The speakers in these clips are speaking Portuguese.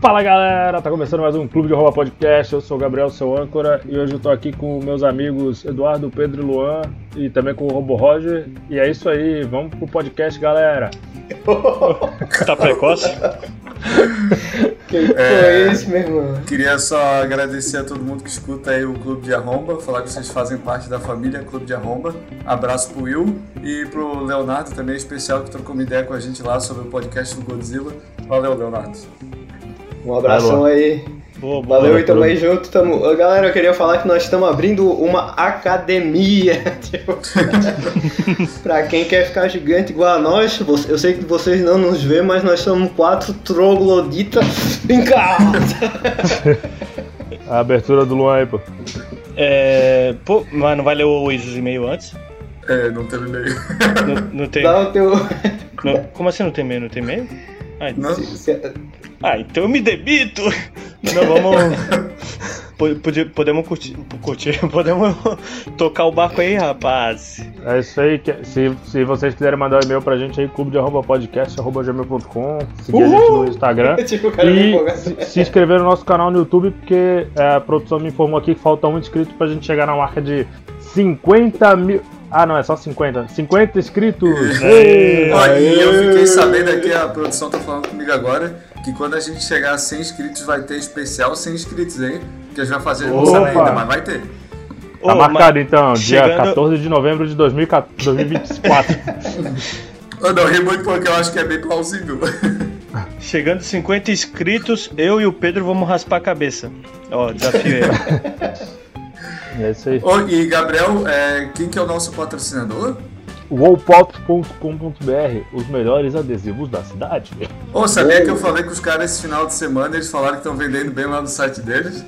Fala galera, tá começando mais um Clube de Rouba Podcast. Eu sou o Gabriel, seu âncora, e hoje eu tô aqui com meus amigos Eduardo, Pedro e Luan, e também com o Robo Roger. E é isso aí, vamos pro podcast, galera. tá precoce? Que é, isso, meu irmão? Queria só agradecer a todo mundo que escuta aí o Clube de Arromba, falar que vocês fazem parte da família Clube de Arromba. Abraço pro Will e pro Leonardo também, especial, que trocou uma ideia com a gente lá sobre o podcast do Godzilla. Valeu, Leonardo. Um abração aí. Boa, boa, Valeu e tamo aí junto. Tamo... Galera, eu queria falar que nós estamos abrindo uma academia. Tipo, pra quem quer ficar gigante igual a nós, eu sei que vocês não nos vê, mas nós somos quatro trogloditas em casa. a abertura do Luan aí, pô. É. Pô, mas não vai ler o e-mail antes? É, não tem e-mail. Não, não tem. Dá o teu. Não, como assim não tem e-mail? Não tem e-mail? Ah, não. Se, se... ah, então eu me demito! Não, vamos. podemos curtir, curtir, podemos tocar o barco aí, rapaz. É isso aí. Se, se vocês quiserem mandar um e-mail pra gente aí, clube de arroba podcast, arroba gmail.com, seguir Uhul! a gente no Instagram. tipo, e se, se, inscrever no nosso canal no YouTube, porque é, a produção me informou aqui que falta um inscrito pra gente chegar na marca de 50 mil. Ah, não, é só 50. 50 inscritos! E eu fiquei sabendo aqui, a produção tá falando comigo agora, que quando a gente chegar a 100 inscritos vai ter especial 100 inscritos aí, que a gente vai fazer, não sabe ainda, mas vai ter. Tá Ô, marcado então, dia chegando... 14 de novembro de 2024. eu não ri muito porque eu acho que é bem plausível. Chegando 50 inscritos, eu e o Pedro vamos raspar a cabeça. Ó, desafio aí. É isso aí. Oh, e Gabriel, é, quem que é o nosso patrocinador? wallpop.com.br, os melhores adesivos da cidade. Ô, oh, sabia que eu falei com os caras esse final de semana eles falaram que estão vendendo bem lá no site deles?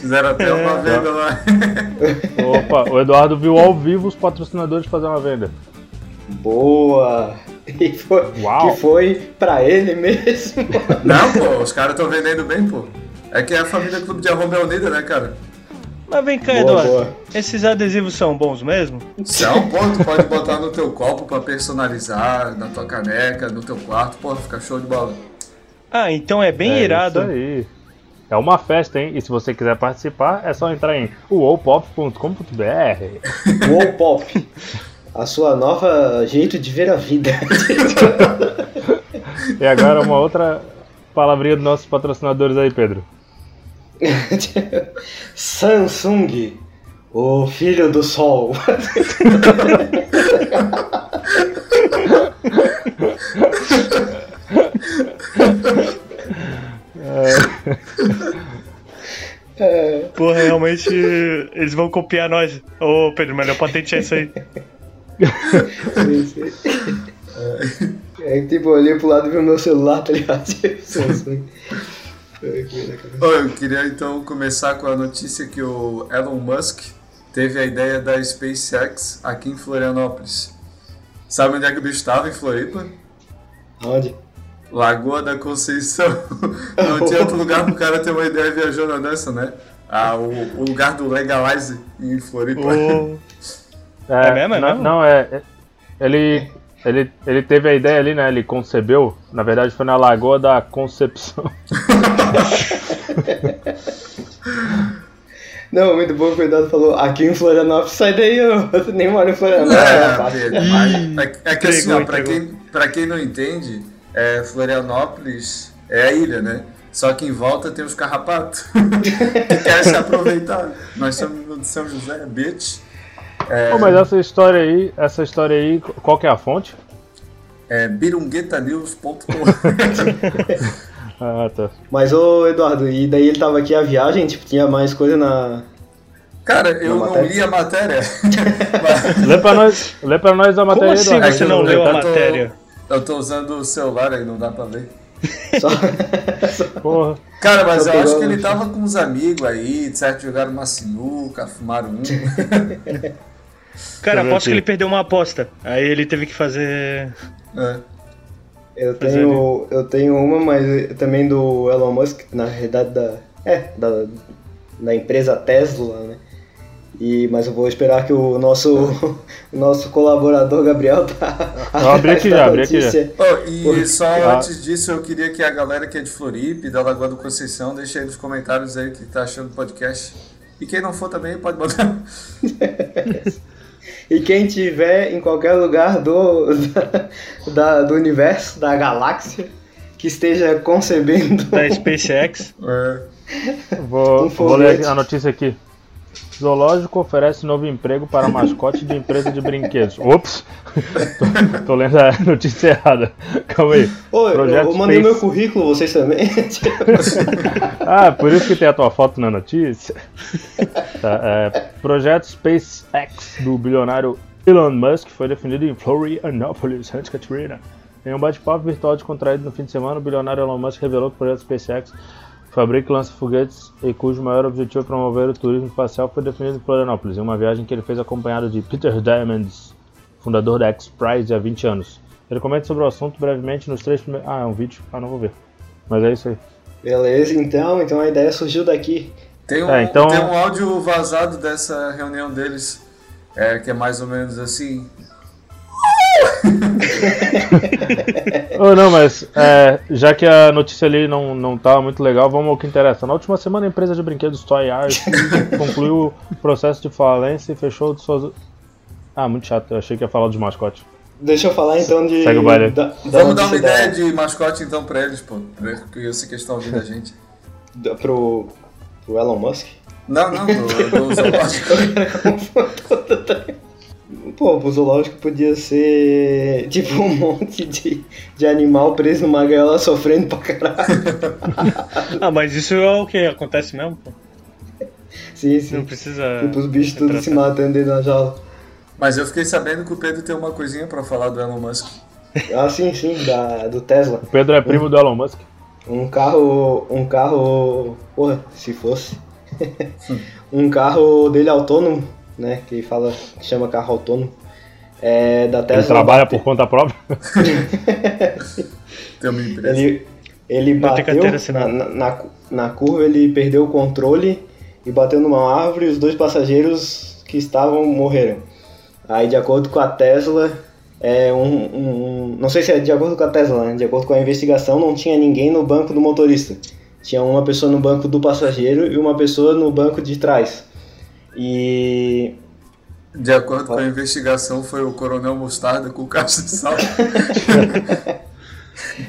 Fizeram até é, uma venda lá. Opa, o Eduardo viu ao vivo os patrocinadores fazer uma venda. Boa! E foi, Uau. que foi pra ele mesmo. Não, pô, os caras estão vendendo bem, pô. É que é a família Clube de Arromba é unida, né, cara? Mas vem cá, boa, Eduardo. Boa. Esses adesivos são bons mesmo? São, pô, tu pode botar no teu copo pra personalizar, na tua caneca, no teu quarto, pô, fica show de bola. Ah, então é bem é irado. Isso aí. É uma festa, hein? E se você quiser participar, é só entrar em wowpop.com.br. Wowpop. A sua nova jeito de ver a vida. e agora uma outra palavrinha dos nossos patrocinadores aí, Pedro. Samsung, o filho do sol. é. Porra, realmente eles vão copiar nós. Ô Pedro, melhor patentear isso aí. sim, sim. É, tipo, eu olhei pro lado e vi o meu celular, tá ligado? Samsung. Eu queria então começar com a notícia que o Elon Musk teve a ideia da SpaceX aqui em Florianópolis. Sabe onde é que o bicho estava em Floripa? Onde? Lagoa da Conceição. Não tinha outro lugar pro cara ter uma ideia viajando nessa, né? Ah, o, o lugar do Legalize em Floripa. Oh. É, é mesmo? É não, não, é, é. Ele ele, ele teve a ideia ali, né? Ele concebeu. Na verdade, foi na Lagoa da Concepção. Não, muito bom, o cuidado falou, aqui em Florianópolis, sai daí, eu nem moro em Florianópolis. É, é, é, é que assim, ó, pra, quem, pra quem não entende, é, Florianópolis é a ilha, né? Só que em volta tem os carrapatos que querem se aproveitar. Nós somos no São José, bitch. É... Oh, mas essa história aí, essa história aí, qual que é a fonte? É birunguetanews.com Ah, tá. Mas, ô Eduardo, e daí ele tava aqui a viagem, tipo, tinha mais coisa na... Cara, eu não li a matéria. lê, pra nós, lê pra nós a matéria, Como assim Eduardo. você não leu a matéria? Eu tô usando o celular aí, não dá pra ler. Só... Porra. Cara, mas eu acho que ele tava com uns amigos aí, de certo, jogaram uma sinuca, fumaram um. Cara, aposto que ele perdeu uma aposta. Aí ele teve que fazer. É. Eu tenho, eu tenho uma, mas também do Elon Musk, na realidade da. É, da, da empresa Tesla, né? E, mas eu vou esperar que o nosso, o nosso colaborador Gabriel tá. Eu abri aqui já, abri aqui já. Oh, e Por... só ah. antes disso, eu queria que a galera que é de Floripe, da Lagoa do Conceição, deixe aí nos comentários aí o que tá achando do podcast. E quem não for também pode botar. e quem tiver em qualquer lugar do, da, do universo, da galáxia, que esteja concebendo. Da SpaceX. É. Vou, um vou ler a notícia aqui. Zoológico oferece novo emprego para mascote de empresa de brinquedos. Ops! tô, tô, lendo a notícia errada. Calma aí. Oi, Projeto eu mandei Space... meu currículo, vocês também. ah, por isso que tem a tua foto na notícia. Tá, é, projeto SpaceX do bilionário Elon Musk foi definido em Florianópolis, Santa Catarina. Em um bate-papo virtual descontraído no fim de semana, o bilionário Elon Musk revelou que o projeto SpaceX fabrica e lança foguetes e cujo maior objetivo é promover o turismo espacial foi definido em Florianópolis, em uma viagem que ele fez acompanhado de Peter Diamandis, fundador da X-Prize há 20 anos. Ele comenta sobre o assunto brevemente nos três primeiros... Ah, é um vídeo? Ah, não vou ver. Mas é isso aí. Beleza, então. Então a ideia surgiu daqui. Tem um, é, então... tem um áudio vazado dessa reunião deles, é, que é mais ou menos assim oh, não, mas é, já que a notícia ali não, não tá muito legal, vamos ao que interessa. Na última semana, a empresa de brinquedos Toy Art concluiu o processo de falência e fechou de suas. Ah, muito chato, eu achei que ia falar de mascote. Deixa eu falar então de. Segue o baile. Da, da vamos dar uma ideia de mascote então pra eles, pô. Porque eu sei que estão ouvindo a gente. pro, pro Elon Musk? Não, não, do, do zoológico. Pô, o zoológico podia ser tipo um monte de, de animal preso numa gaiola sofrendo pra caralho. ah, mas isso é o que acontece mesmo, pô. Sim, sim. Não precisa. Tipo, os bichos todos se matando dentro da jaula. Mas eu fiquei sabendo que o Pedro tem uma coisinha pra falar do Elon Musk. Ah, sim, sim, da, do Tesla. O Pedro é primo um, do Elon Musk. Um carro. Um carro. Porra, se fosse. um carro dele autônomo né? Que fala que chama carro autônomo. É, da Tesla. Ele trabalha por conta própria? Tem uma empresa. Ele, ele bateu na, na, na, curva, ele perdeu o controle e bateu numa árvore e os dois passageiros que estavam morreram. Aí, de acordo com a Tesla, é um, um, um, não sei se é de acordo com a Tesla, né? de acordo com a investigação, não tinha ninguém no banco do motorista. Tinha uma pessoa no banco do passageiro e uma pessoa no banco de trás. E. De acordo com a investigação, foi o Coronel Mostarda com o caixa de sal.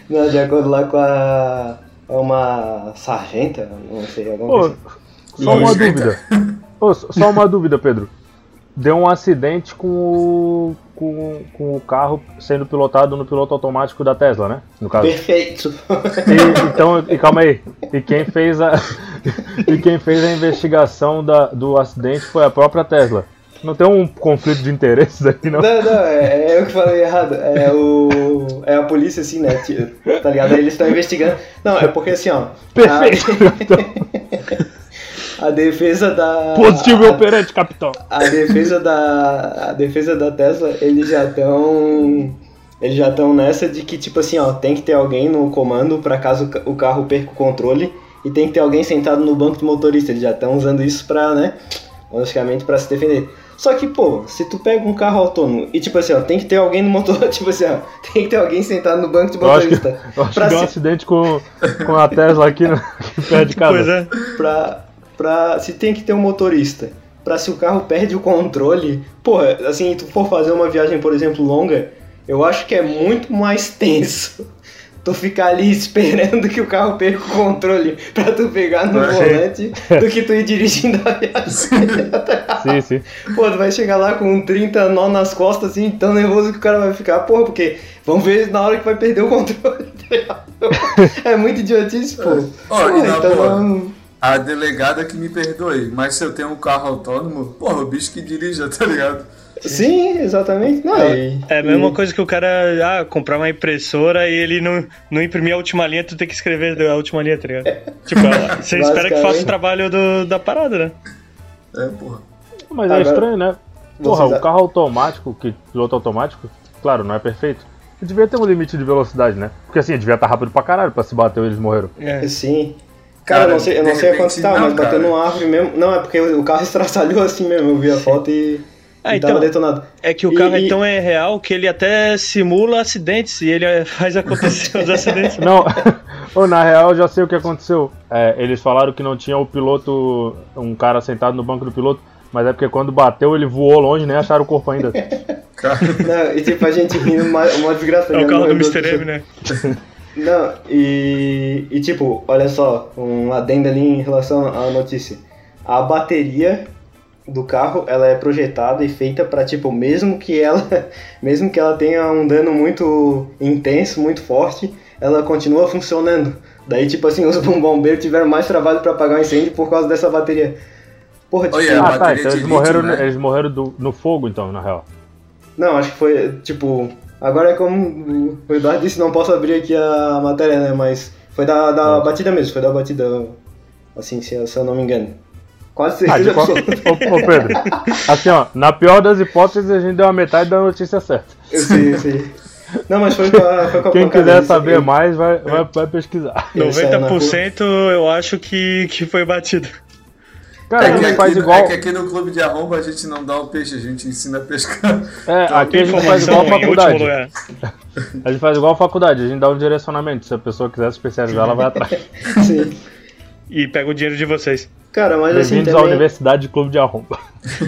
Não, de acordo lá com a. É uma sargenta, não sei, alguma Pô, coisa. Só uma dúvida. Pô, só uma dúvida, Pedro. Deu um acidente com o, com, com o carro sendo pilotado no piloto automático da Tesla, né? No caso. Perfeito. E, então, e calma aí. E quem fez a, e quem fez a investigação da, do acidente foi a própria Tesla. Não tem um conflito de interesses aqui, não? Não, não, é, é eu que falei errado. É, o, é a polícia, assim, né? Tá ligado? Eles estão investigando. Não, é porque assim, ó. Perfeito! A, a defesa da. Positivo operante, capitão. A defesa da. A defesa da Tesla, eles já estão. Eles já estão nessa de que, tipo assim, ó, tem que ter alguém no comando para caso o carro perca o controle e tem que ter alguém sentado no banco de motorista. Eles já estão usando isso pra, né, logicamente, para se defender. Só que, pô, se tu pega um carro autônomo e, tipo assim, ó, tem que ter alguém no motor, tipo assim, ó, tem que ter alguém sentado no banco de motorista. Eu acho que, eu acho que deu um acidente com, com a Tesla aqui, no, aqui perto de casa. Pois é. Pra, pra, se tem que ter um motorista, pra se o carro perde o controle, porra, assim, tu for fazer uma viagem, por exemplo, longa, eu acho que é muito mais tenso tu ficar ali esperando que o carro perca o controle pra tu pegar no volante do que tu ir dirigindo a viagem. sim, sim. Pô, tu vai chegar lá com 30 nó nas costas, assim, tão nervoso que o cara vai ficar, porra, porque vamos ver na hora que vai perder o controle. é muito idiotice, pô. Oh, pô então, a delegada que me perdoe, mas se eu tenho um carro autônomo, porra, o bicho que dirija, tá ligado? Sim, exatamente. Não, é, é a mesma coisa que o cara ah, comprar uma impressora e ele não, não imprimir a última linha, tu tem que escrever a última linha, tá ligado? tipo, você espera que faça o trabalho do, da parada, né? É, porra. Mas é estranho, né? Porra, o carro automático, que piloto automático, claro, não é perfeito. Devia ter um limite de velocidade, né? Porque assim, devia estar rápido pra caralho pra se bater e eles morreram. É. Sim. Cara, eu não sei, eu não sei quanto tá, mas bateu numa árvore mesmo. Não, é porque o carro estraçalhou assim mesmo, eu vi a foto e. Ah, então, detonado. É que o carro e, então é real que ele até simula acidentes e ele faz acontecer os acidentes. Não, ou na real eu já sei o que aconteceu. É, eles falaram que não tinha o piloto, um cara sentado no banco do piloto, mas é porque quando bateu ele voou longe, nem acharam o corpo ainda. não, e tipo a gente rindo uma, uma desgraça. É o carro do Mr. M, né? Não, e, e tipo, olha só, um adendo ali em relação à notícia. A bateria do carro, ela é projetada e feita para tipo, mesmo que ela, mesmo que ela tenha um dano muito intenso, muito forte, ela continua funcionando. Daí, tipo assim, os bombeiros tiveram mais trabalho para apagar o incêndio por causa dessa bateria. Porra, tipo, ah, tá, então eles morreram, né? eles morreram do, no fogo, então, na real. Não, acho que foi, tipo, Agora é como o Eduardo disse, não posso abrir aqui a matéria, né? Mas foi da, da batida mesmo, foi da batida, assim, se, eu, se eu não me engano. Quase certeza. Ah, ô, ô, Pedro, assim, ó, na pior das hipóteses, a gente deu a metade da notícia certa. Eu sei, eu sei. Não, mas foi com a, foi com a Quem quiser saber mais, vai, vai, vai pesquisar. 90% eu acho que, que foi batido. Cara, é a gente faz igual. É que aqui no clube de arromba a gente não dá o peixe, a gente ensina a pescar. É, então, aqui a gente faz igual a faculdade. A gente faz igual a faculdade, a gente dá um direcionamento. Se a pessoa quiser se especializar, ela vai atrás. Sim. E pega o dinheiro de vocês. Cara, mas assim. Bem-vindos também... à Universidade de Clube de Arromba.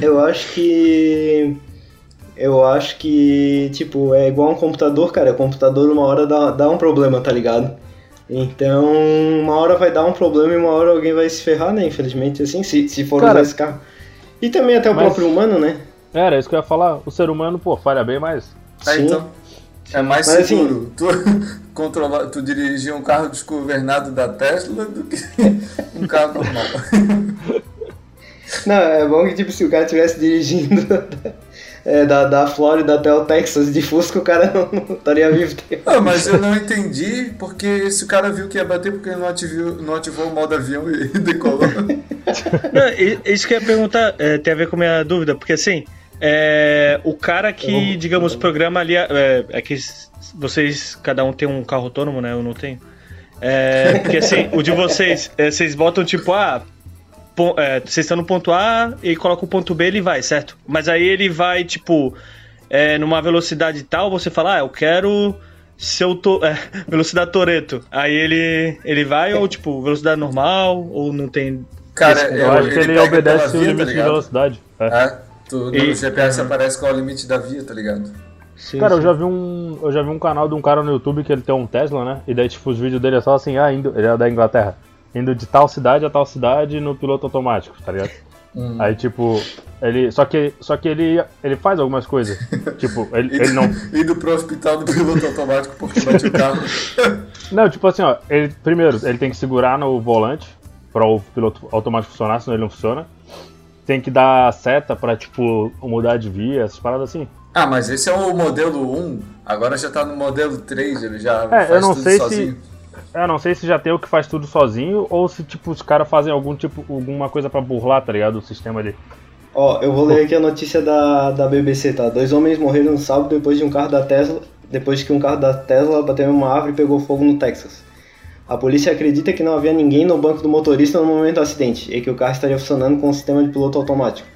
Eu acho que. Eu acho que, tipo, é igual um computador, cara. O computador uma hora dá, dá um problema, tá ligado? Então, uma hora vai dar um problema e uma hora alguém vai se ferrar, né? Infelizmente, assim, se, se for Cara, usar esse carro. E também até o mas... próprio humano, né? Era isso que eu ia falar. O ser humano, pô, falha bem mais. É, Sim. então. É mais mas, assim, seguro assim, tu, controlar, tu dirigir um carro desgovernado da Tesla do que um carro normal. Não, é bom que tipo, se o cara estivesse dirigindo é, da, da Flórida até o Texas de Fusca, o cara não, não estaria vivo. Ah, mas eu não entendi, porque se o cara viu que ia bater, porque ele não ativou, não ativou o modo avião e decolou. não, isso que eu ia perguntar é, tem a ver com a minha dúvida, porque assim, é, o cara que, digamos, programa ali. É, é, que vocês, cada um tem um carro autônomo, né? Eu não tenho. É, porque assim, o de vocês, é, vocês botam tipo, ah, é, vocês estão no ponto A e coloca o ponto B, ele vai, certo? Mas aí ele vai, tipo, é, numa velocidade tal, você fala, ah, eu quero seu to é, velocidade Toreto. Aí ele ele vai ou tipo velocidade normal ou não tem Cara, eu, eu acho que ele, ele obedece o limite tá de velocidade. É, é tu, no e, GPS aparece qual é o limite da via, tá ligado? Sim, cara, sim. eu já vi um eu já vi um canal de um cara no YouTube que ele tem um Tesla, né? E daí tipo os vídeos dele é só assim, ah, indo, ele é da Inglaterra indo de tal cidade a tal cidade no piloto automático, tá ligado? Hum. Aí, tipo, ele. Só que, só que ele, ele faz algumas coisas. tipo, ele, ele não. Indo pro hospital do piloto automático porque bate o carro. não, tipo assim, ó. Ele, primeiro, ele tem que segurar no volante para o piloto automático funcionar, senão ele não funciona. Tem que dar seta pra, tipo, mudar de via, essas paradas assim. Ah, mas esse é o modelo 1, agora já tá no modelo 3, ele já é, faz eu não tudo sei sozinho. Se eu não sei se já tem o que faz tudo sozinho ou se tipo os caras fazem algum tipo alguma coisa para burlar, tá ligado? O sistema ali. Ó, eu vou ler aqui a notícia da, da BBC, tá? Dois homens morreram no sábado depois de um carro da Tesla, depois que um carro da Tesla bateu em uma árvore e pegou fogo no Texas. A polícia acredita que não havia ninguém no banco do motorista no momento do acidente e que o carro estaria funcionando com o sistema de piloto automático.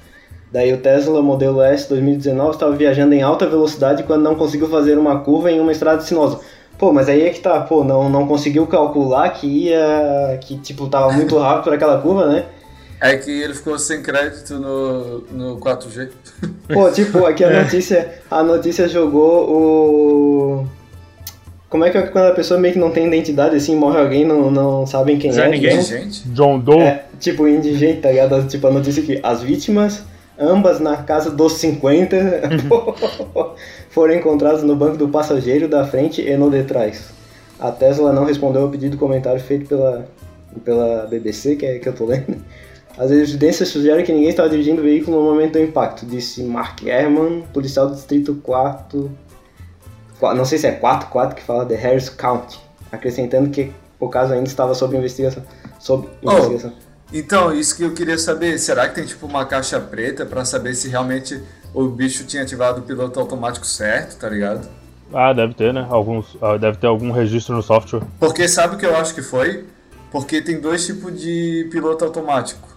Daí o Tesla modelo S 2019 estava viajando em alta velocidade quando não conseguiu fazer uma curva em uma estrada sinuosa. Pô, mas aí é que tá, pô, não, não conseguiu calcular que ia. que tipo, tava muito rápido para aquela curva, né? É que ele ficou sem crédito no, no 4G. Pô, tipo, aqui a notícia. A notícia jogou o. Como é que é quando a pessoa meio que não tem identidade, assim, morre alguém, não, não sabem quem Zé é? Ninguém, gente. John Doe. É, tipo, indigente, tá ligado? Tipo, a notícia aqui, as vítimas, ambas na casa dos 50. foram encontrados no banco do passageiro da frente e no de trás. A Tesla não respondeu ao pedido de comentário feito pela, pela BBC, que é que eu tô lendo. As evidências sugerem que ninguém estava dirigindo o veículo no momento do impacto, disse Mark Herman, policial do distrito 4, não sei se é 4, 4 que fala de Harris County, acrescentando que o caso ainda estava sob investigação. Sob oh, investigação. Então, isso que eu queria saber, será que tem tipo uma caixa preta para saber se realmente o bicho tinha ativado o piloto automático certo, tá ligado? Ah, deve ter, né? Alguns, ah, deve ter algum registro no software. Porque sabe o que eu acho que foi? Porque tem dois tipos de piloto automático.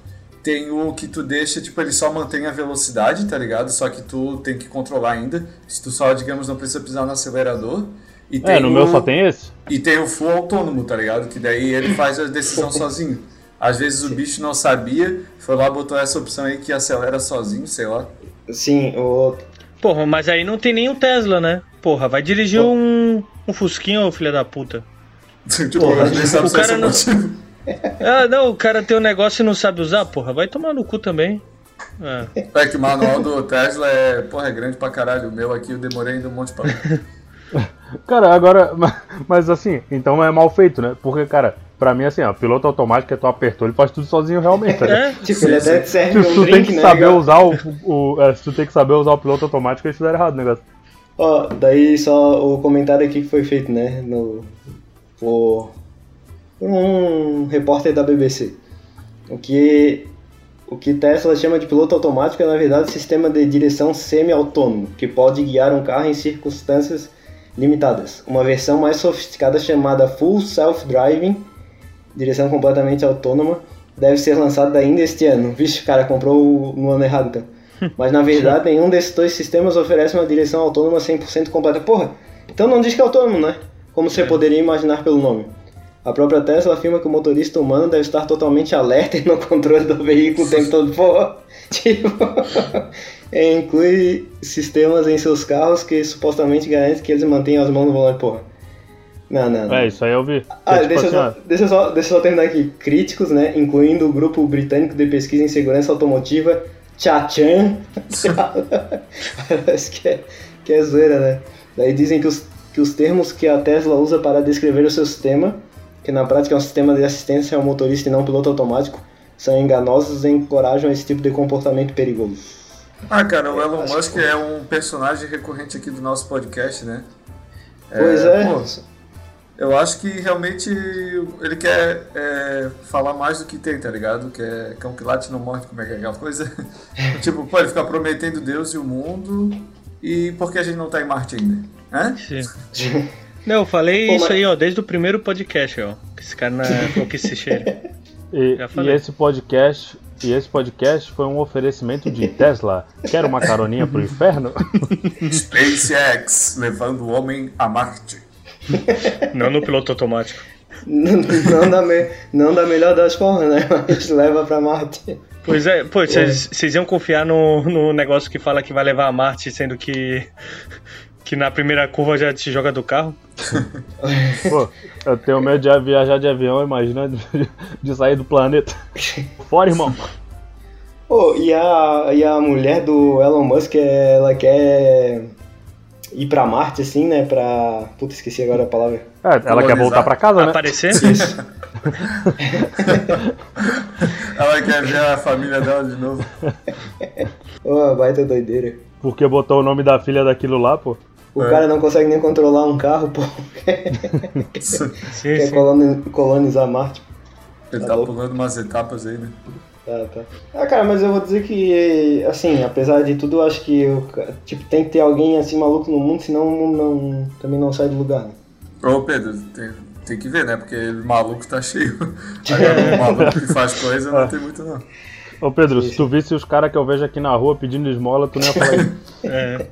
Tem o que tu deixa, tipo, ele só mantém a velocidade, tá ligado? Só que tu tem que controlar ainda. Se tu só, digamos, não precisa pisar no acelerador. E é, no o... meu só tem esse. E tem o full autônomo, tá ligado? Que daí ele faz a decisão sozinho. Às vezes o bicho não sabia, foi lá, botou essa opção aí que acelera sozinho, sei lá. Sim, o. Porra, mas aí não tem nem o Tesla, né? Porra, vai dirigir um, um Fusquinha, ô filho da puta. tipo, porra, o cara não. Ah, não, o cara tem um negócio e não sabe usar, porra, vai tomar no cu também. É. é que o manual do Tesla é, porra, é grande pra caralho. O meu aqui eu demorei ainda um monte pra. cara, agora. Mas assim, então é mal feito, né? Porque, cara, pra mim, assim, ó, piloto automático que tu apertou, ele faz tudo sozinho realmente. Né? É, tipo, ele até serve se, um tu drink, tem que né, saber usar o, o é, se tu tem que saber usar o piloto automático, eles fizeram errado o negócio. Ó, daí só o comentário aqui que foi feito, né, no, por, por um repórter da BBC. O que o que Tesla chama de piloto automático é, na verdade, sistema de direção semi-autônomo, que pode guiar um carro em circunstâncias limitadas. Uma versão mais sofisticada chamada Full Self-Driving direção completamente autônoma, deve ser lançado ainda este ano. Vixe, cara, comprou no ano errado então. Mas na verdade, nenhum desses dois sistemas oferece uma direção autônoma 100% completa. Porra, então não diz que é autônomo, né? Como você é. poderia imaginar pelo nome. A própria Tesla afirma que o motorista humano deve estar totalmente alerta no controle do veículo o tempo todo. Porra, tipo, inclui sistemas em seus carros que supostamente garantem que eles mantenham as mãos no volante. Porra. Não, não, não. É, isso aí eu vi. Ah, tipo deixa, assim, só, deixa, só, deixa eu só terminar aqui. Críticos, né, incluindo o grupo britânico de pesquisa em segurança automotiva, Chachan. Parece que é, que é zoeira, né? Daí dizem que os, que os termos que a Tesla usa para descrever o seu sistema, que na prática é um sistema de assistência ao motorista e não piloto automático, são enganosos e encorajam esse tipo de comportamento perigoso. Ah, cara, o Elon Musk é um personagem recorrente aqui do nosso podcast, né? Pois é. é. Pô, eu acho que realmente ele quer é, falar mais do que tem, tá ligado? Que é cão que late não morre, como é que é aquela coisa? tipo, pode ficar prometendo Deus e o mundo, e por que a gente não tá em Marte ainda? Hã? Sim. Não, eu falei Pô, isso mas... aí, ó, desde o primeiro podcast, ó. Que esse cara não é que se cheira. E, e, esse podcast, e esse podcast foi um oferecimento de Tesla. Quer uma caroninha pro inferno? SpaceX levando o homem a Marte. Não no piloto automático. não, não, da me, não da melhor das formas, né? Mas leva pra Marte. Pois é, pô, vocês iam confiar no, no negócio que fala que vai levar a Marte, sendo que que na primeira curva já te joga do carro? Pô, eu tenho medo de viajar de avião, imagina de, de sair do planeta. Fora, irmão. Pô, e a, e a mulher do Elon Musk, ela quer ir pra Marte, assim, né? Pra. Puta, esqueci agora a palavra. É, ela Colonizar. quer voltar pra casa, né? Aparecer? Isso. ela quer ver a família dela de novo. Ô, baita doideira. Porque botou o nome da filha daquilo lá, pô. O é. cara não consegue nem controlar um carro, pô. sim, quer sim. colonizar Marte. Ele tá, tá pulando umas etapas aí, né? Tá, tá. Ah, cara, mas eu vou dizer que, assim, apesar de tudo, eu acho que eu, tipo, tem que ter alguém assim maluco no mundo, senão não, não, também não sai do lugar, né? Ô, Pedro, tem, tem que ver, né? Porque maluco tá cheio. Agora, o maluco que faz coisa não tem muito, não. Ô, Pedro, se tu visse os caras que eu vejo aqui na rua pedindo esmola, tu não ia falar isso. É.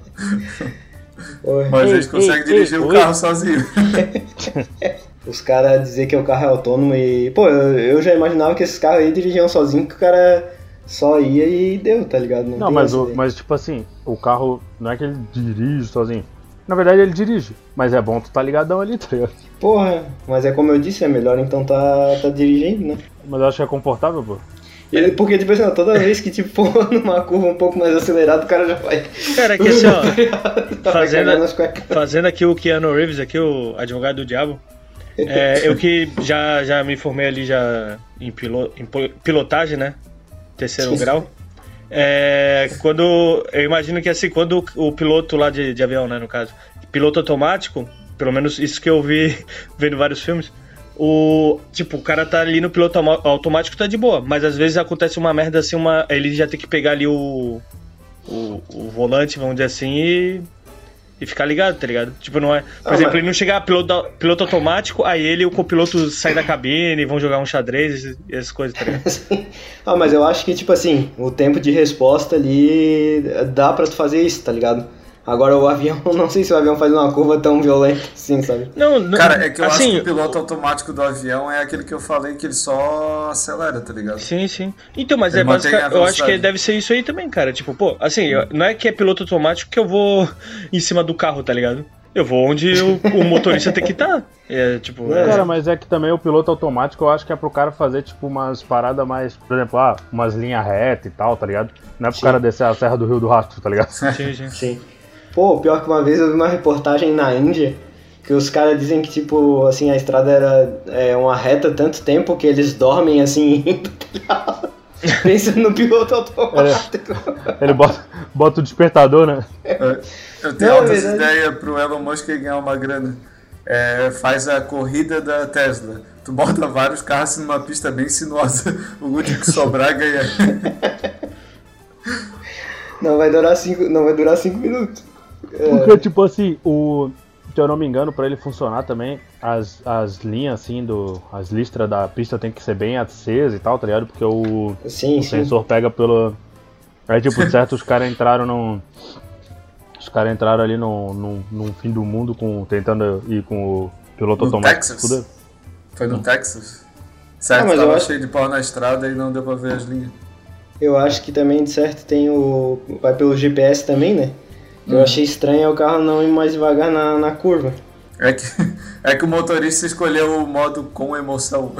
Mas ei, eles conseguem dirigir ei, o carro sozinho. Os caras dizer que o carro é autônomo e. Pô, eu, eu já imaginava que esses carros aí dirigiam sozinho, que o cara só ia e deu, tá ligado? Não, não mas, o, mas tipo assim, o carro não é que ele dirige sozinho. Na verdade ele dirige, mas é bom tu tá ligadão ali, tá ligado? Porra, mas é como eu disse, é melhor então tá, tá dirigindo, né? Mas eu acho que é confortável, pô. Ele, porque, tipo assim, toda vez que, tipo, numa curva um pouco mais acelerada, o cara já vai. Cara, que assim, ó. fazendo, fazendo aqui o Keanu Reeves, aqui, o advogado do diabo. É, eu que já, já me formei ali já em, pilo, em pilotagem, né? Terceiro grau. É, quando. Eu imagino que assim, quando o piloto lá de, de avião, né, no caso, piloto automático, pelo menos isso que eu vi vendo vários filmes, o tipo, o cara tá ali no piloto automático tá de boa, mas às vezes acontece uma merda assim, uma ele já tem que pegar ali o o, o volante, vamos dizer assim, e e ficar ligado, tá ligado? Tipo, não é. Por ah, exemplo, mas... ele não chegar piloto, piloto automático, aí ele e o copiloto saem da cabine, vão jogar um xadrez e essas coisas, tá ligado? ah, mas eu acho que, tipo assim, o tempo de resposta ali dá pra tu fazer isso, tá ligado? Agora o avião, não sei se o avião faz uma curva tão violenta assim, sabe? Não, não Cara, é que eu assim, acho que o piloto automático do avião é aquele que eu falei que ele só acelera, tá ligado? Sim, sim. Então, mas ele é basicamente. Eu acho que deve ser isso aí também, cara. Tipo, pô, assim, não é que é piloto automático que eu vou em cima do carro, tá ligado? Eu vou onde o, o motorista tem que estar. Tá. É, tipo, é... Cara, mas é que também o piloto automático eu acho que é pro cara fazer, tipo, umas paradas mais, por exemplo, ah, umas linhas retas e tal, tá ligado? Não é pro Sim. cara descer a Serra do Rio do Rastro, tá ligado? Sim, sim. sim. Pô, pior que uma vez eu vi uma reportagem na Índia que os caras dizem que, tipo, assim, a estrada era é, uma reta tanto tempo que eles dormem, assim, indo, Pensa no piloto automático. É, ele bota, bota o despertador, né? É, eu tenho Não, outras ideias pro Elon Musk ganhar uma grana. É, faz a corrida da Tesla. Tu bota vários carros numa pista bem sinuosa. O último que sobrar ganha. Não vai durar cinco, não vai durar cinco minutos. Porque, tipo assim, o. Se eu não me engano, pra ele funcionar também, as, as linhas, assim, do. As listras da pista tem que ser bem acesas e tal, tá ligado? Porque o, sim, o sim. sensor pega pelo. Aí, tipo, certo, os caras entraram num. Os caras entraram ali no, no, no fim do mundo com, tentando ir com o piloto no automático. Texas? Tudo. Foi no Texas? Certo, não, tava acho... cheio de pau na estrada e não deu pra ver as linhas. Eu acho que também, de certo, tem o. Vai pelo GPS também, né? Eu hum. achei estranho o carro não ir mais devagar na, na curva. É que, é que o motorista escolheu o modo com emoção.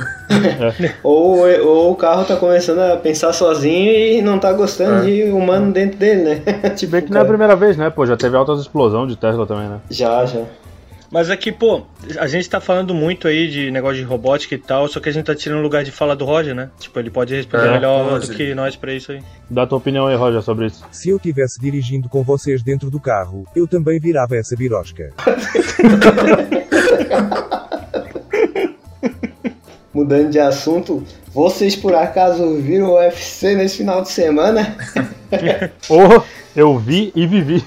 ou, ou o carro tá começando a pensar sozinho e não tá gostando é. de humano dentro dele, né? tipo, Bem que não é a primeira vez, né? Pô, já teve altas explosão de Tesla também, né? Já, já. Mas aqui, pô, a gente tá falando muito aí de negócio de robótica e tal, só que a gente tá tirando o lugar de fala do Roger, né? Tipo, ele pode responder é, melhor do que nós pra isso aí. Dá tua opinião aí, Roger, sobre isso. Se eu tivesse dirigindo com vocês dentro do carro, eu também virava essa birosca. Mudando de assunto, vocês por acaso viram o UFC nesse final de semana? oh, eu vi e vivi.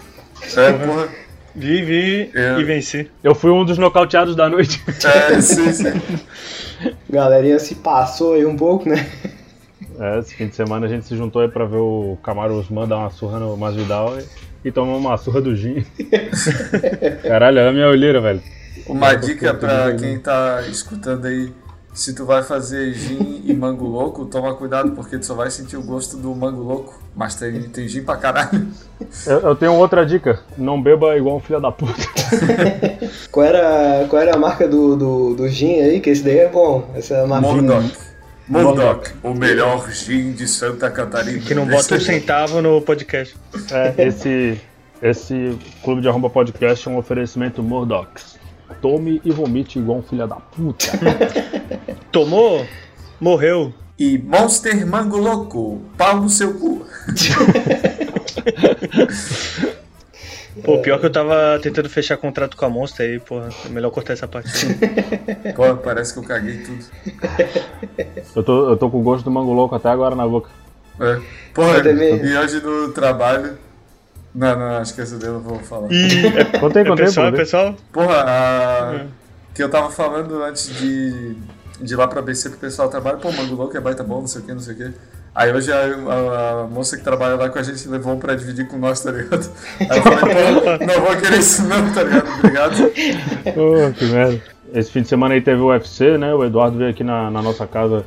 É, porra. Vivi é. e venci. Eu fui um dos nocauteados da noite. É, sim, sim. Galerinha se passou aí um pouco, né? É, esse fim de semana a gente se juntou aí pra ver o Camaro Osman dar uma surra no Masvidal e, e tomar uma surra do Gin. Caralho, olha a minha olheira, velho. Uma dica pra quem tá escutando aí se tu vai fazer gin e mango louco, toma cuidado porque tu só vai sentir o gosto do mango louco. Mas tem, tem gin pra caralho. Eu, eu tenho outra dica: não beba igual um filho da puta. qual, era, qual era a marca do, do, do gin aí? Que esse daí é bom. Essa é a marca. Murdoch. o melhor gin de Santa Catarina. Que não bota um centavo no podcast. É, esse, esse Clube de Arromba Podcast é um oferecimento Murdochs. Tome e vomite igual um filho da puta. Tomou? Morreu. E Monster Mango Louco, pau no seu cu. Pô, pior que eu tava tentando fechar contrato com a Monster aí, porra. É melhor cortar essa parte. Pô, parece que eu caguei tudo. Eu tô, eu tô com gosto do mango louco até agora na boca. É. Porra, e hoje no trabalho não, não, acho que essa daí eu vou falar. E... É, contei, contei, é pessoal, pô, pessoal? Porra, a... é. que eu tava falando antes de, de lá pra BC pro pessoal trabalha, pô, Mango Louco é baita bom, não sei o que, não sei o que. Aí hoje a, a, a, moça que trabalha lá com a gente levou pra dividir com nós, tá ligado? Aí eu falei, pô, não vou querer isso não, tá ligado? Obrigado. Pô, que merda. Esse fim de semana aí teve o UFC, né? O Eduardo veio aqui na, na nossa casa,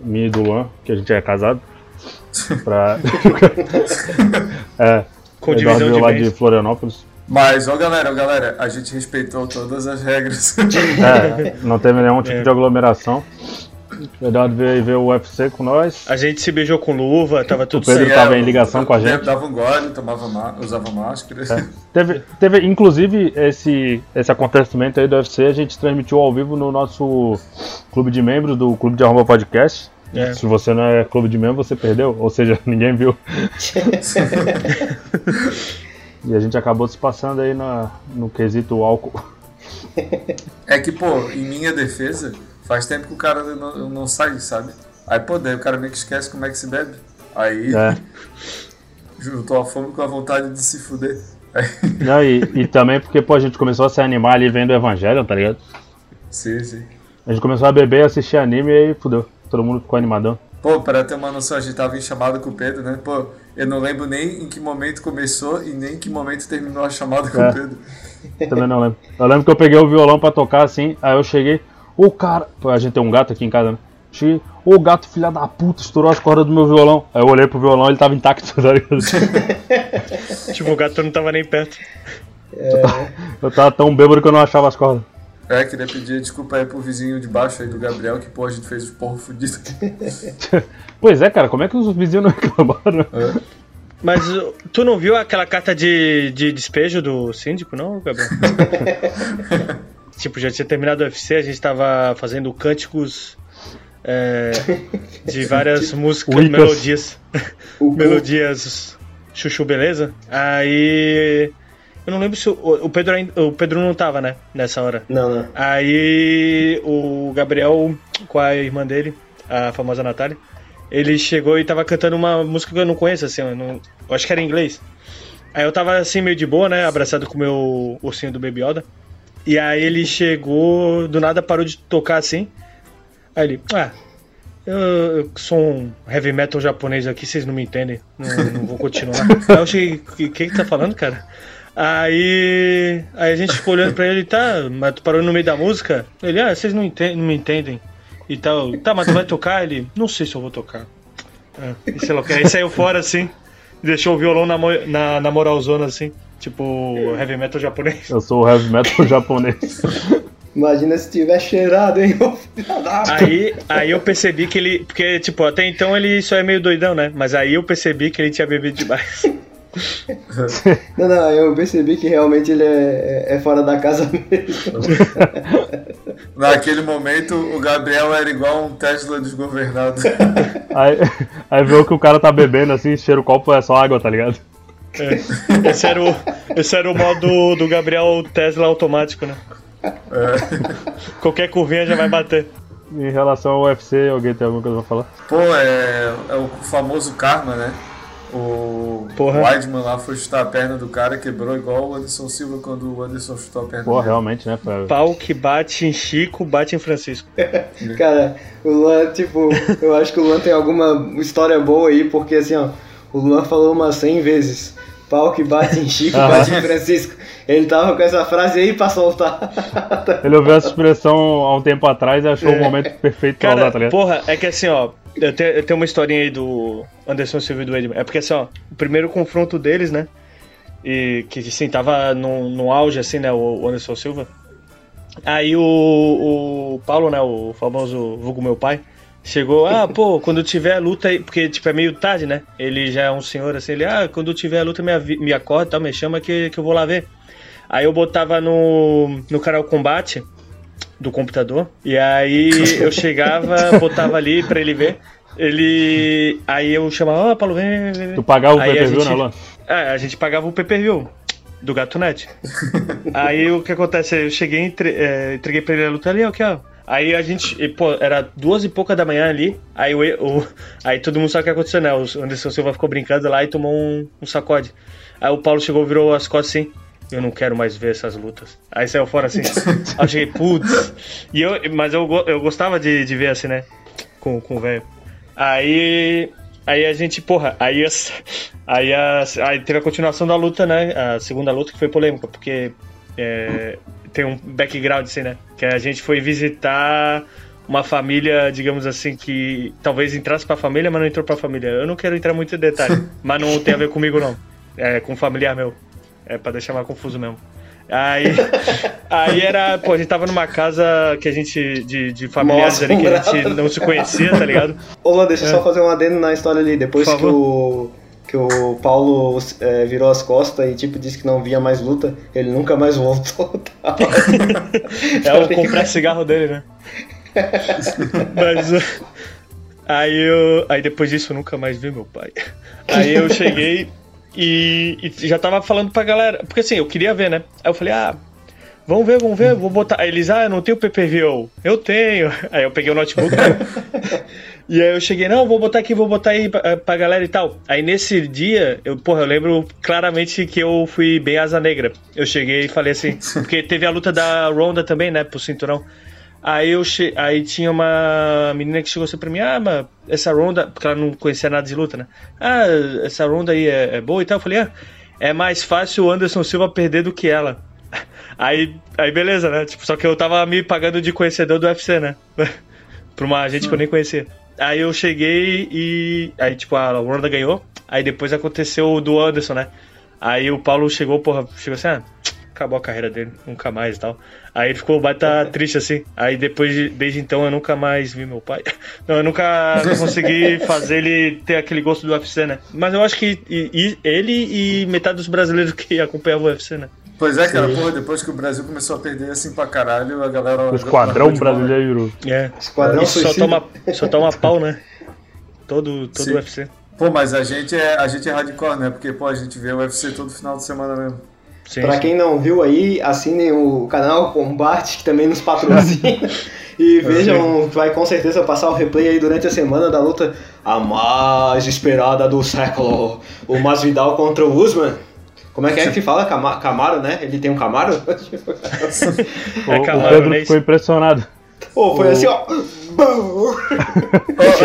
minha e do Luan, que a gente é casado. Pra. é. Com divisão de lá de Florianópolis. Mas, ó galera, ó galera, a gente respeitou todas as regras. É, não teve nenhum tipo é. de aglomeração. O Eduardo veio ver o UFC com nós. A gente se beijou com luva, tava tudo certo. O Pedro estava em ligação com a gente. Dava um gole, tomava usava máscara. É. Teve, teve, inclusive, esse, esse acontecimento aí do UFC, a gente transmitiu ao vivo no nosso clube de membros do Clube de Arroba Podcast. É. Se você não é clube de membro, você perdeu. Ou seja, ninguém viu. e a gente acabou se passando aí na, no quesito álcool. É que, pô, em minha defesa, faz tempo que o cara não, não sai, sabe? Aí, pô, daí o cara meio que esquece como é que se bebe. Aí é. juntou a fome com a vontade de se fuder. Não, e, e, também porque, pô, a gente começou a se animar ali vendo o Evangelho, tá ligado? Sim, sim. A gente começou a beber, assistir anime e aí fudeu. Todo mundo ficou animadão. Pô, pra ter uma noção, a gente tava em chamada com o Pedro, né? Pô, eu não lembro nem em que momento começou e nem em que momento terminou a chamada com é. o Pedro. Também não lembro. Eu lembro que eu peguei o violão pra tocar assim, aí eu cheguei, o cara. Pô, a gente tem um gato aqui em casa, né? Cheguei, o gato filha da puta estourou as cordas do meu violão. Aí eu olhei pro violão ele tava intacto, tá ligado? tipo, o gato não tava nem perto. É. Eu, tava, eu tava tão bêbado que eu não achava as cordas. É, queria pedir desculpa aí pro vizinho de baixo aí do Gabriel, que pô, a gente fez o porro fudido. pois é, cara, como é que os vizinhos não reclamaram? É. Mas tu não viu aquela carta de, de despejo do síndico, não, Gabriel? tipo, já tinha terminado o UFC, a gente tava fazendo cânticos é, de várias músicas, melodias. melodias chuchu beleza. Aí eu não lembro se o, o Pedro o Pedro não tava, né, nessa hora. Não, não. Aí o Gabriel com a irmã dele, a famosa Natália, ele chegou e tava cantando uma música que eu não conheço assim, eu, não, eu acho que era em inglês. Aí eu tava assim meio de boa, né, abraçado com o meu ursinho do Baby Yoda. E aí ele chegou, do nada parou de tocar assim. Aí ele, ah, eu, eu, sou um heavy metal japonês aqui, vocês não me entendem, não, não vou continuar. aí eu achei, o que, que, que tá falando, cara? Aí, aí a gente ficou olhando pra ele, tá, mas tu parou no meio da música? Ele, ah, vocês não, entendem, não me entendem. E tal, tá, mas tu vai tocar? Ele, não sei se eu vou tocar. É, e sei lá, aí saiu fora assim, deixou o violão na, na, na moralzona assim, tipo heavy metal japonês. Eu sou o heavy metal japonês. Imagina se tiver cheirado, hein? aí, aí eu percebi que ele. Porque, tipo, até então ele só é meio doidão, né? Mas aí eu percebi que ele tinha bebido demais. não, não, eu percebi que realmente ele é, é fora da casa mesmo. Naquele momento, o Gabriel era igual um Tesla desgovernado. Aí, aí viu que o cara tá bebendo assim, cheira o copo, é só água, tá ligado? É. Esse, era o, esse era o modo do Gabriel Tesla automático, né? É. Qualquer curvinha já vai bater. Em relação ao UFC, alguém tem alguma coisa pra falar? Pô, é, é o famoso karma, né? O Porra. Weidman lá foi chutar a perna do cara, quebrou igual o Anderson Silva quando o Anderson chutou a perna Pô, dele. realmente, né? Pra... Pau que bate em Chico, bate em Francisco. cara, o Luan, tipo, eu acho que o Luan tem alguma história boa aí, porque assim, ó, o Luan falou umas 100 vezes. Pau que bate em Chico, bate em Francisco. Ele tava com essa frase aí pra soltar. Ele ouviu essa expressão há um tempo atrás e achou é. o momento perfeito pra Cara, usar, tá ligado? Porra, é que assim, ó, eu tenho, eu tenho uma historinha aí do Anderson Silva e do Edman. É porque assim, ó, o primeiro confronto deles, né? E que assim, tava no, no auge, assim, né? O Anderson Silva. Aí o, o Paulo, né? O famoso vulgo meu pai. Chegou, ah, pô, quando tiver luta aí, porque tipo é meio tarde, né? Ele já é um senhor assim, ele, ah, quando tiver luta me, me acorda, tal, me chama que, que eu vou lá ver. Aí eu botava no, no canal Combate do computador. E aí eu chegava, botava ali pra ele ver. Ele. Aí eu chamava, ó, oh, Paulo, vem, vem, vem. Tu pagava o pay-per-view, né, Luan? É, a gente pagava o pay-per-view do GatoNet. aí o que acontece? Eu cheguei, entre, é, entreguei pra ele a luta ali, ok, ó. Aí a gente, e, pô, era duas e pouca da manhã ali. Aí, o, o, aí todo mundo sabe o que aconteceu, né? O Anderson Silva ficou brincando lá e tomou um, um sacode. Aí o Paulo chegou, virou as costas assim eu não quero mais ver essas lutas. Aí saiu fora assim. achei, putz. E eu, mas eu, eu gostava de, de ver assim, né? Com, com o velho. Aí. Aí a gente, porra, aí, as, aí, as, aí teve a continuação da luta, né? A segunda luta que foi polêmica, porque é, tem um background assim, né? Que a gente foi visitar uma família, digamos assim, que talvez entrasse pra família, mas não entrou pra família. Eu não quero entrar muito em detalhe, mas não tem a ver comigo, não. É com um familiar meu. É pra deixar mais confuso mesmo. Aí, aí era, pô, a gente tava numa casa que a gente, de, de familiares Nossa, ali, que a gente não se conhecia, tá ligado? Ô, Luan, deixa eu é. só fazer um adendo na história ali. Depois que o, que o Paulo é, virou as costas e, tipo, disse que não via mais luta, ele nunca mais voltou. Tá? é o comprar cigarro dele, né? Mas, aí eu, aí depois disso eu nunca mais vi meu pai. Aí eu cheguei e, e, já tava falando pra galera, porque assim, eu queria ver, né? Aí eu falei, ah, vamos ver, vamos ver, vou botar. Aí eles, ah, eu não tenho PPV, eu, eu tenho. Aí eu peguei o notebook. E aí eu cheguei, não, vou botar aqui, vou botar aí pra, pra galera e tal. Aí nesse dia, eu, porra, eu lembro claramente que eu fui bem asa negra. Eu cheguei e falei assim, porque teve a luta da Ronda também, né, pro cinturão. Aí eu che... aí tinha uma menina que chegou assim pra mim, ah, mas essa ronda, porque ela não conhecia nada de luta, né? Ah, essa ronda aí é, é boa e tal. Eu falei, ah, é mais fácil o Anderson Silva perder do que ela. Aí, aí beleza, né? Tipo, só que eu tava me pagando de conhecedor do UFC, né? pra uma gente que eu nem conhecia. Aí eu cheguei e. Aí, tipo, a Ronda ganhou. Aí depois aconteceu o do Anderson, né? Aí o Paulo chegou, porra, chegou assim, ah, acabou a carreira dele, nunca mais e tal. Aí ele ficou bata triste assim. Aí depois, de, desde então, eu nunca mais vi meu pai. Não, eu nunca consegui fazer ele ter aquele gosto do UFC, né? Mas eu acho que e, e, ele e metade dos brasileiros que acompanhavam o UFC, né? Pois é, cara, porra, depois que o Brasil começou a perder assim pra caralho, a galera. O esquadrão brasileiro. É. Esquadrão só toma, só toma pau, né? Todo, todo o UFC. Pô, mas a gente, é, a gente é hardcore, né? Porque, pô, a gente vê o UFC todo final de semana mesmo. Sim. quem não viu aí, assinem o canal Combate, que também nos patrocina. e vejam, vai com certeza passar o replay aí durante a semana da luta a mais esperada do século. O Masvidal contra o Usman. Como é que é que fala? Camaro, né? Ele tem um Camaro? é Camaro, o Pedro né? ficou impressionado. Pô, foi assim, ó. oh,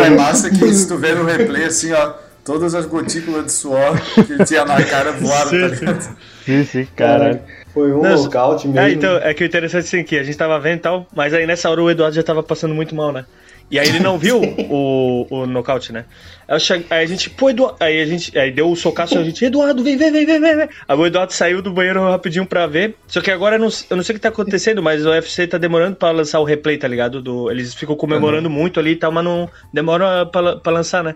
é massa que se tu vê no replay assim, ó, todas as gotículas de suor que ele tinha na cara voaram, sim, tá ligado? Sim, sim, caralho. Foi um nocaute mesmo. É, então, é que o interessante assim que a gente tava vendo e tal, mas aí nessa hora o Eduardo já tava passando muito mal, né? E aí ele não viu o, o nocaute, né? Aí, aí a gente, pô, Eduardo. Aí a gente. Aí deu o socaço e a gente, Eduardo, vem, vem, vem, vem, vem. Aí o Eduardo saiu do banheiro rapidinho pra ver. Só que agora eu não, eu não sei o que tá acontecendo, mas o UFC tá demorando pra lançar o replay, tá ligado? Do, eles ficam comemorando uhum. muito ali e tal, mas não demora pra, pra lançar, né?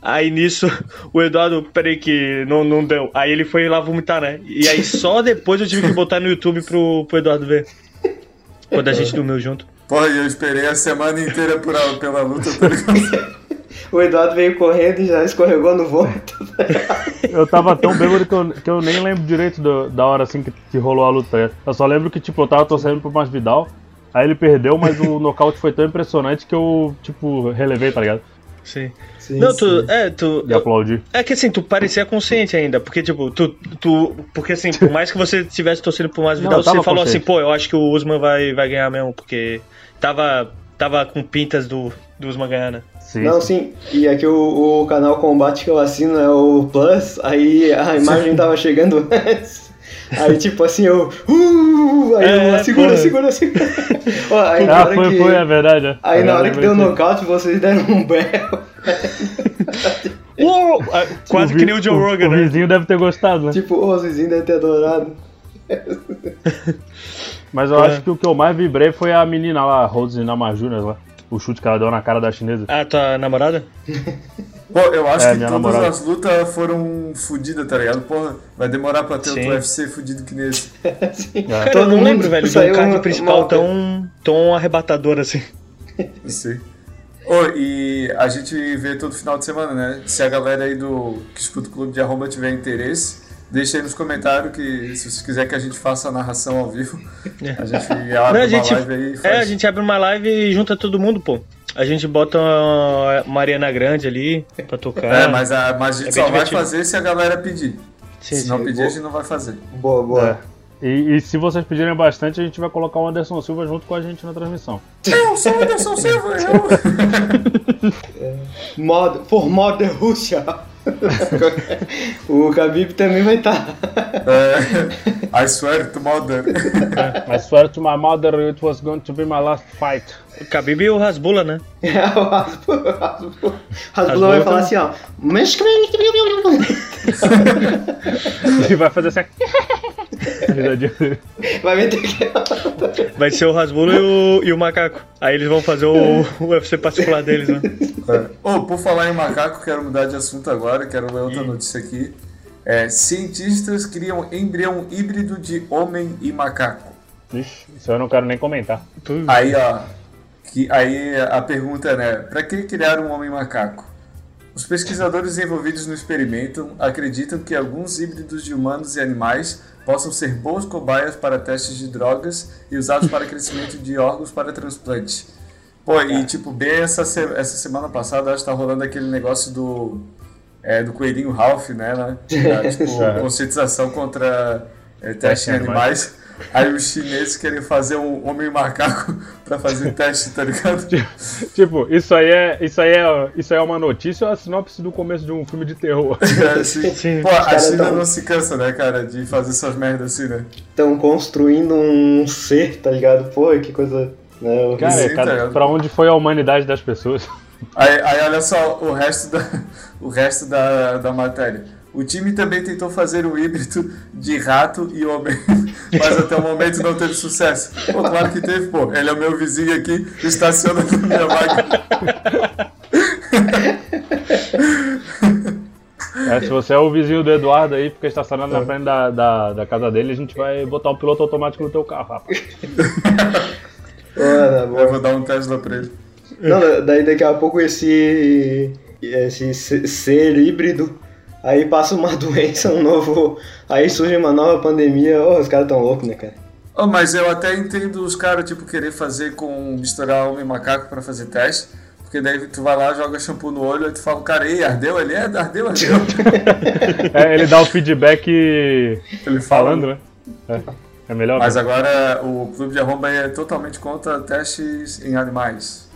Aí nisso, o Eduardo, peraí que não, não deu. Aí ele foi lá vomitar, né? E aí só depois eu tive que botar no YouTube pro, pro Eduardo ver. Quando a gente dormiu junto. Pô, eu esperei a semana inteira por, pela luta, tá o Eduardo veio correndo e já escorregou no vômito. eu tava tão bêbado que eu, que eu nem lembro direito do, da hora assim que, que rolou a luta. Eu só lembro que, tipo, eu tava torcendo pro Masvidal, aí ele perdeu, mas o nocaute foi tão impressionante que eu, tipo, relevei, tá ligado? Sim. Sim não, tu. Sim. É, tu. E aplaudi. É que assim, tu parecia consciente ainda. Porque, tipo, tu. tu porque assim, por mais que você estivesse torcendo por mais Vidal, você falou assim, pô, eu acho que o Usman vai, vai ganhar mesmo, porque tava. Tava com pintas do, do Usman ganhar, né? Sim, não, sim. E aqui o, o canal Combate que eu assino é o Plus, aí a imagem tava chegando antes. Aí, tipo assim, eu. Uh, aí é, eu segura, segura, segura, Ó, aí, ah, foi, que, foi, é verdade. Aí é, na hora que deu nocaute, vocês deram um berro. Uou! Ah, quase que nem o Joe Rogan, né? O vizinho deve ter gostado, né? Tipo, o vizinho deve ter adorado. Mas eu é. acho que o que eu mais vibrei foi a menina lá, Rose Namajunas lá. O chute que ela deu na cara da chinesa. Ah, tua namorada? Pô, eu acho é, que todas namorada. as lutas foram fodidas, tá ligado? Porra, vai demorar pra ter Sim. outro UFC fudido que nesse. É. Cara, eu não lembro, velho, de um card principal tão, tão arrebatador assim. Sim. Oh, e a gente vê todo final de semana, né? Se a galera aí do que escuta o Clube de Arromba tiver interesse, deixa aí nos comentários que se você quiser que a gente faça a narração ao vivo, a gente abre Não, a gente, uma live aí. Faz... É, a gente abre uma live e junta todo mundo, pô. A gente bota uma Mariana Grande ali pra tocar. É, mas a, mas a gente é só divertido. vai fazer se a galera pedir. Sim, se sim. não pedir, boa. a gente não vai fazer. Boa, boa. É. E, e, se vocês pedirem bastante, a gente vai colocar o Anderson Silva junto com a gente na transmissão. Eu sou o Anderson Silva, eu. é, mod, for Mother Rússia. o Khabib também vai estar. Tá. É, I swear to mother. I swear to my mother it was going to be my last fight. O Khabib e o Rasbula, né? É, o Rasbula. Rasbula vai falar assim, ó. Ele vai fazer assim. vai meter Vai ser o Rasbula e o, e o Macaco. Aí eles vão fazer o, o UFC particular deles, né? É. Oh, por falar em macaco, quero mudar de assunto agora. Quero ler outra notícia aqui. É, cientistas criam embrião híbrido de homem e macaco. Ixi, isso eu não quero nem comentar. Aí, ó. Que, aí a pergunta é, né? Para que criar um homem macaco? Os pesquisadores envolvidos no experimento acreditam que alguns híbridos de humanos e animais possam ser boas cobaias para testes de drogas e usados para crescimento de órgãos para transplante. Pô, e tipo, bem essa, essa semana passada, acho que tá rolando aquele negócio do. É, do coelhinho Ralph, né? né? Da, tipo, conscientização contra é, teste em animais. Aí os chineses querem fazer um homem macaco pra fazer teste, tá ligado? tipo, isso aí é, isso aí é, isso aí é uma notícia ou a sinopse do começo de um filme de terror? É, sim. sim. Pô, a China tão... não se cansa, né, cara, de fazer essas merdas assim, né? Estão construindo um ser, tá ligado? Pô, que coisa. Né, cara, sim, cara tá pra onde foi a humanidade das pessoas? Aí, aí olha só o resto da, o resto da, da matéria. O time também tentou fazer um híbrido de rato e homem, mas até o momento não teve sucesso. Pô, claro que teve, pô. Ele é o meu vizinho aqui, estaciona na minha vaga. É, se você é o vizinho do Eduardo aí, porque estacionando na frente da, da, da, casa dele, a gente vai botar um piloto automático no teu carro, rapaz. Olha, Eu vou dar um Tesla pra ele. Não, daí daqui a pouco esse, esse ser híbrido Aí passa uma doença, um novo. Aí surge uma nova pandemia. Oh, os caras tão loucos, né, cara? Oh, mas eu até entendo os caras, tipo, querer fazer com. misturar homem e macaco pra fazer teste. Porque daí tu vai lá, joga shampoo no olho e tu fala, cara, ei, ardeu ali? É, ardeu, ardeu. é, ele dá o feedback ele falando, né? É, é melhor. Mas mesmo. agora o Clube de Arromba é totalmente contra testes em animais.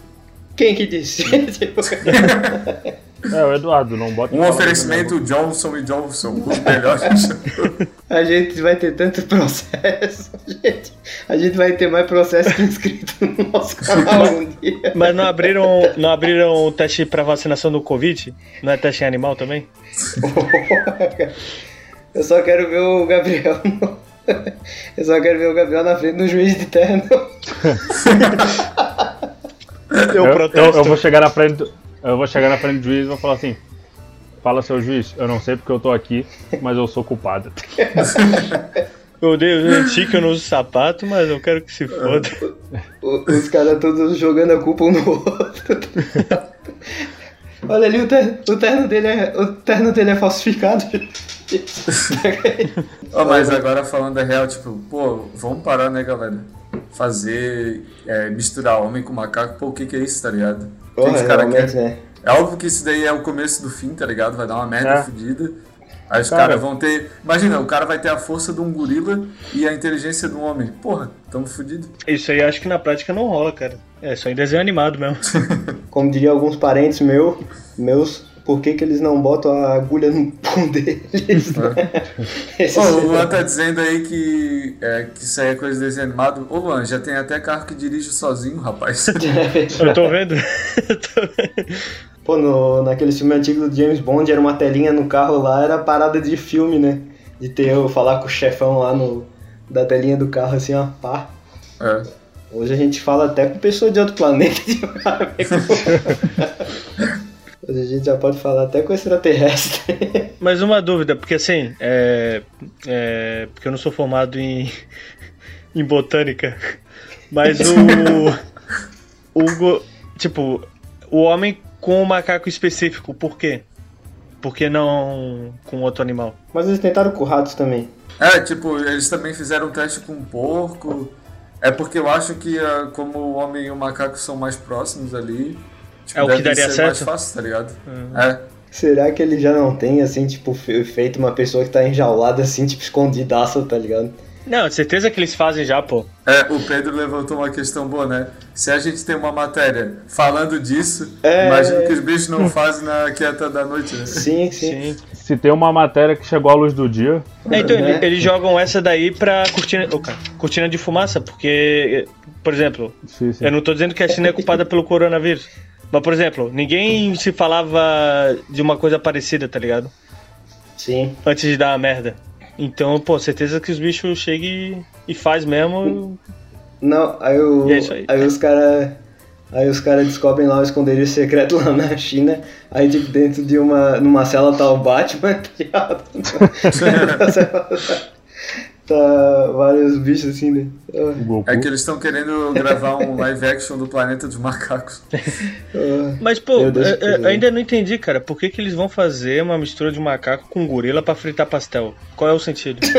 Quem que disse? É, o Eduardo, não bota. Um oferecimento Johnson e Johnson, os melhores. a gente vai ter tanto processo, gente. A gente vai ter mais processo que inscrito no nosso canal um dia. Mas não abriram, não abriram o teste para vacinação do Covid? Não é teste em animal também? Eu só quero ver o Gabriel. Eu só quero ver o Gabriel na frente do juiz de terno. eu, eu, eu, eu vou chegar na frente. Do eu vou chegar na frente do juiz e vou falar assim: Fala, seu juiz, eu não sei porque eu tô aqui, mas eu sou culpado. Eu odeio gente que eu não uso sapato, mas eu quero que se foda. Os caras todos jogando a culpa um no outro. Olha ali, o terno, o terno, dele, é, o terno dele é falsificado. oh, mas agora falando da real, tipo, pô, vamos parar, né, galera? Fazer, é, misturar homem com macaco, pô, o que que é isso, tá ligado? Porra, realmente, né? É óbvio que isso daí é o começo do fim, tá ligado? Vai dar uma merda é. fodida. Aí os caras cara, vão ter. Imagina, o cara vai ter a força de um gorila e a inteligência de um homem. Porra, tamo fudido. Isso aí acho que na prática não rola, cara. É só em desenho animado mesmo. Como diria alguns parentes meu, meus, por que, que eles não botam a agulha no pão deles? É. oh, o Luan tá dizendo aí que, é, que isso aí é coisa de desenho animado. Ô Luan, já tem até carro que dirige sozinho, rapaz. Eu tô vendo. Pô, no, naquele filme antigo do James Bond, era uma telinha no carro lá, era parada de filme, né? De ter eu falar com o chefão lá no, da telinha do carro, assim, ó, pá. É. Hoje a gente fala até com pessoa de outro planeta. Hoje a gente já pode falar até com extraterrestre. Mas uma dúvida, porque assim, é, é, porque eu não sou formado em, em botânica, mas o, o. Tipo, o homem com um macaco específico, por quê? Por que não com outro animal? Mas eles tentaram com ratos também. É, tipo, eles também fizeram um teste com um porco. É porque eu acho que ah, como o homem e o macaco são mais próximos ali, Tipo, é o que daria certo? mais fácil, tá ligado? Uhum. É. Será que ele já não tem, assim, tipo, feito uma pessoa que tá enjaulada, assim, tipo, escondidaça, tá ligado? Não, certeza que eles fazem já, pô. É, o Pedro levantou uma questão boa, né? Se a gente tem uma matéria falando disso, é... imagino que os bichos não fazem na quieta da noite, né? Sim, sim, sim. Se tem uma matéria que chegou à luz do dia. É, então, né? eles jogam essa daí pra cortina, oh, cortina de fumaça, porque, por exemplo, sim, sim. eu não tô dizendo que a China é culpada pelo coronavírus. Mas, por exemplo, ninguém se falava de uma coisa parecida, tá ligado? Sim. Antes de dar a merda. Então, pô, certeza que os bichos chegam e faz mesmo. Não, aí, o, é aí. aí os caras. Aí os caras descobrem lá o esconderijo secreto lá na China. Aí, tipo, dentro de uma. numa cela tá o Batman, tá tá vários bichos assim, né? É que eles estão querendo gravar um live action do Planeta dos Macacos. Mas, pô, eu, eu ainda não entendi, cara. Por que, que eles vão fazer uma mistura de macaco com gorila para fritar pastel? Qual é o sentido?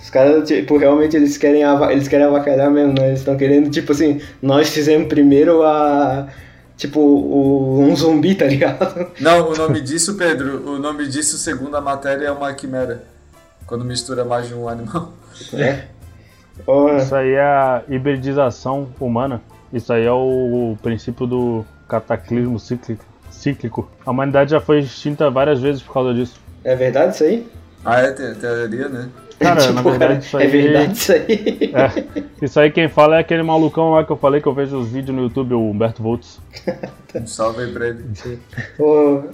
Os caras, tipo, realmente eles querem, eles querem avacalhar mesmo, né? Eles estão querendo, tipo assim, nós fizemos primeiro a. Tipo, o, um zumbi, tá ligado? Não, o nome disso, Pedro, o nome disso, segundo a matéria, é uma quimera. Quando mistura mais de um animal. É. Isso aí é a hibridização humana. Isso aí é o, o princípio do cataclismo cíclico, cíclico. A humanidade já foi extinta várias vezes por causa disso. É verdade isso aí? Ah, é teoria, né? Cara, tipo, na verdade, isso aí. É verdade isso aí. É, isso aí quem fala é aquele malucão lá que eu falei que eu vejo os vídeos no YouTube, o Humberto Voltz. Um salve aí pra ele. o,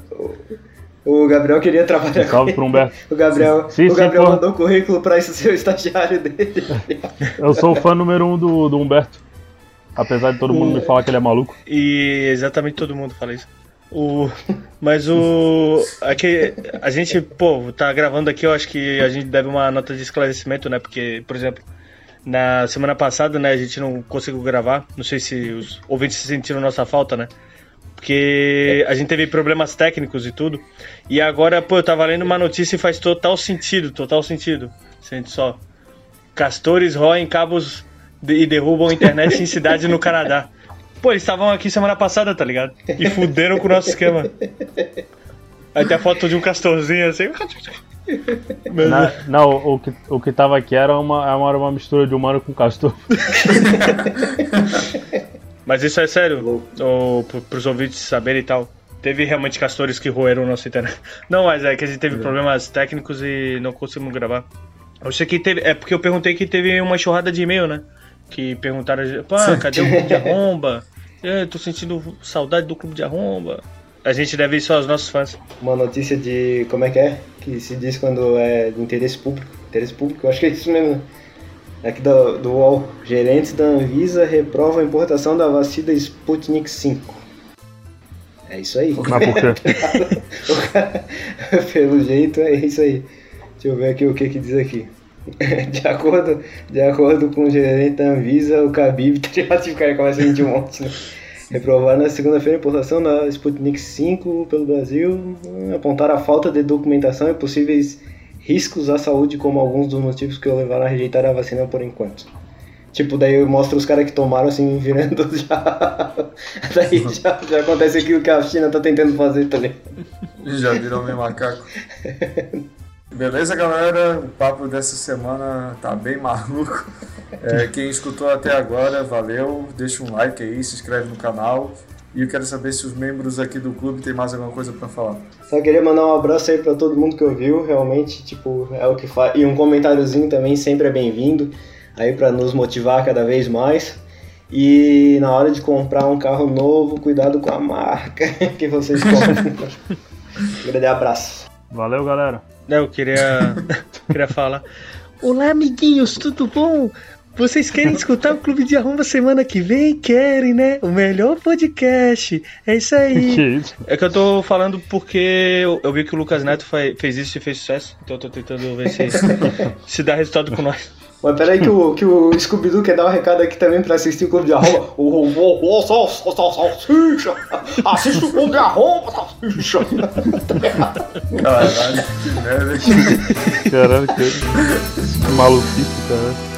o, Gabriel queria trabalhar um salve pro Humberto. O Gabriel, sim, o Gabriel sim, mandou currículo pra esse seu estagiário dele. eu sou o fã número um do, do Humberto. Apesar de todo mundo me falar que ele é maluco. E exatamente todo mundo fala isso. O, mas o. Aqui, a gente, pô, tá gravando aqui, eu acho que a gente deve uma nota de esclarecimento, né? Porque, por exemplo, na semana passada, né, a gente não conseguiu gravar. Não sei se os ouvintes sentiram nossa falta, né? Porque a gente teve problemas técnicos e tudo. E agora, pô, eu tava lendo uma notícia e faz total sentido, total sentido. Sente só. Castores roem cabos e derrubam a internet em cidade no Canadá. Pô, eles estavam aqui semana passada, tá ligado? E fuderam com o nosso esquema. Aí tem a foto de um castorzinho assim. Na, não, o que, o que tava aqui era uma, era uma mistura de humano com castor. Mas isso é sério, ou, pros ouvintes saberem e tal. Teve realmente castores que roeram o nosso internet. Não, mas é que a gente teve problemas técnicos e não conseguimos gravar. Eu sei que teve. É porque eu perguntei que teve uma enxurrada de e-mail, né? Que perguntaram, pá, cadê o clube de arromba? É, tô sentindo saudade do clube de arromba. A gente deve isso aos nossos fãs. Uma notícia de. como é que é? Que se diz quando é de interesse público. Interesse público, eu acho que é isso mesmo. Aqui do, do UOL. Gerentes da Anvisa reprovam a importação da vacina Sputnik 5. É isso aí. Mas por quê? Pelo jeito é isso aí. Deixa eu ver aqui o que que diz aqui. de, acordo, de acordo com o gerente da Anvisa, o Khabib, tá ligado? O cara começa a sentir um monte, né? Reprovar na segunda-feira a importação da Sputnik 5 pelo Brasil, apontar a falta de documentação e possíveis riscos à saúde como alguns dos motivos que o levaram a rejeitar a vacina por enquanto. Tipo, daí eu mostro os caras que tomaram assim, virando já. daí já, já acontece aquilo que a China tá tentando fazer também. Já virou meu macaco. Beleza, galera? O papo dessa semana tá bem maluco. É, quem escutou até agora, valeu. Deixa um like aí, se inscreve no canal. E eu quero saber se os membros aqui do clube têm mais alguma coisa para falar. Só queria mandar um abraço aí para todo mundo que ouviu, realmente, tipo, é o que faz. E um comentáriozinho também sempre é bem-vindo, aí para nos motivar cada vez mais. E na hora de comprar um carro novo, cuidado com a marca que vocês compram. um grande abraço. Valeu, galera. Eu queria, queria falar. Olá, amiguinhos, tudo bom? Vocês querem escutar o Clube de Arromba semana que vem? Querem, né? O melhor podcast. É isso aí. É que eu tô falando porque eu, eu, vi que o Lucas Neto fez isso e fez sucesso. Então eu tô tentando ver se, se dá resultado com nós. Mas peraí que o, que o Scooby-Doo quer dar um recado aqui também pra assistir o Clube de Arromba. O robô, salsicha! Assiste o Clube de Arromba, salsicha! Caralho, que merda. Caralho, que maluquice, cara.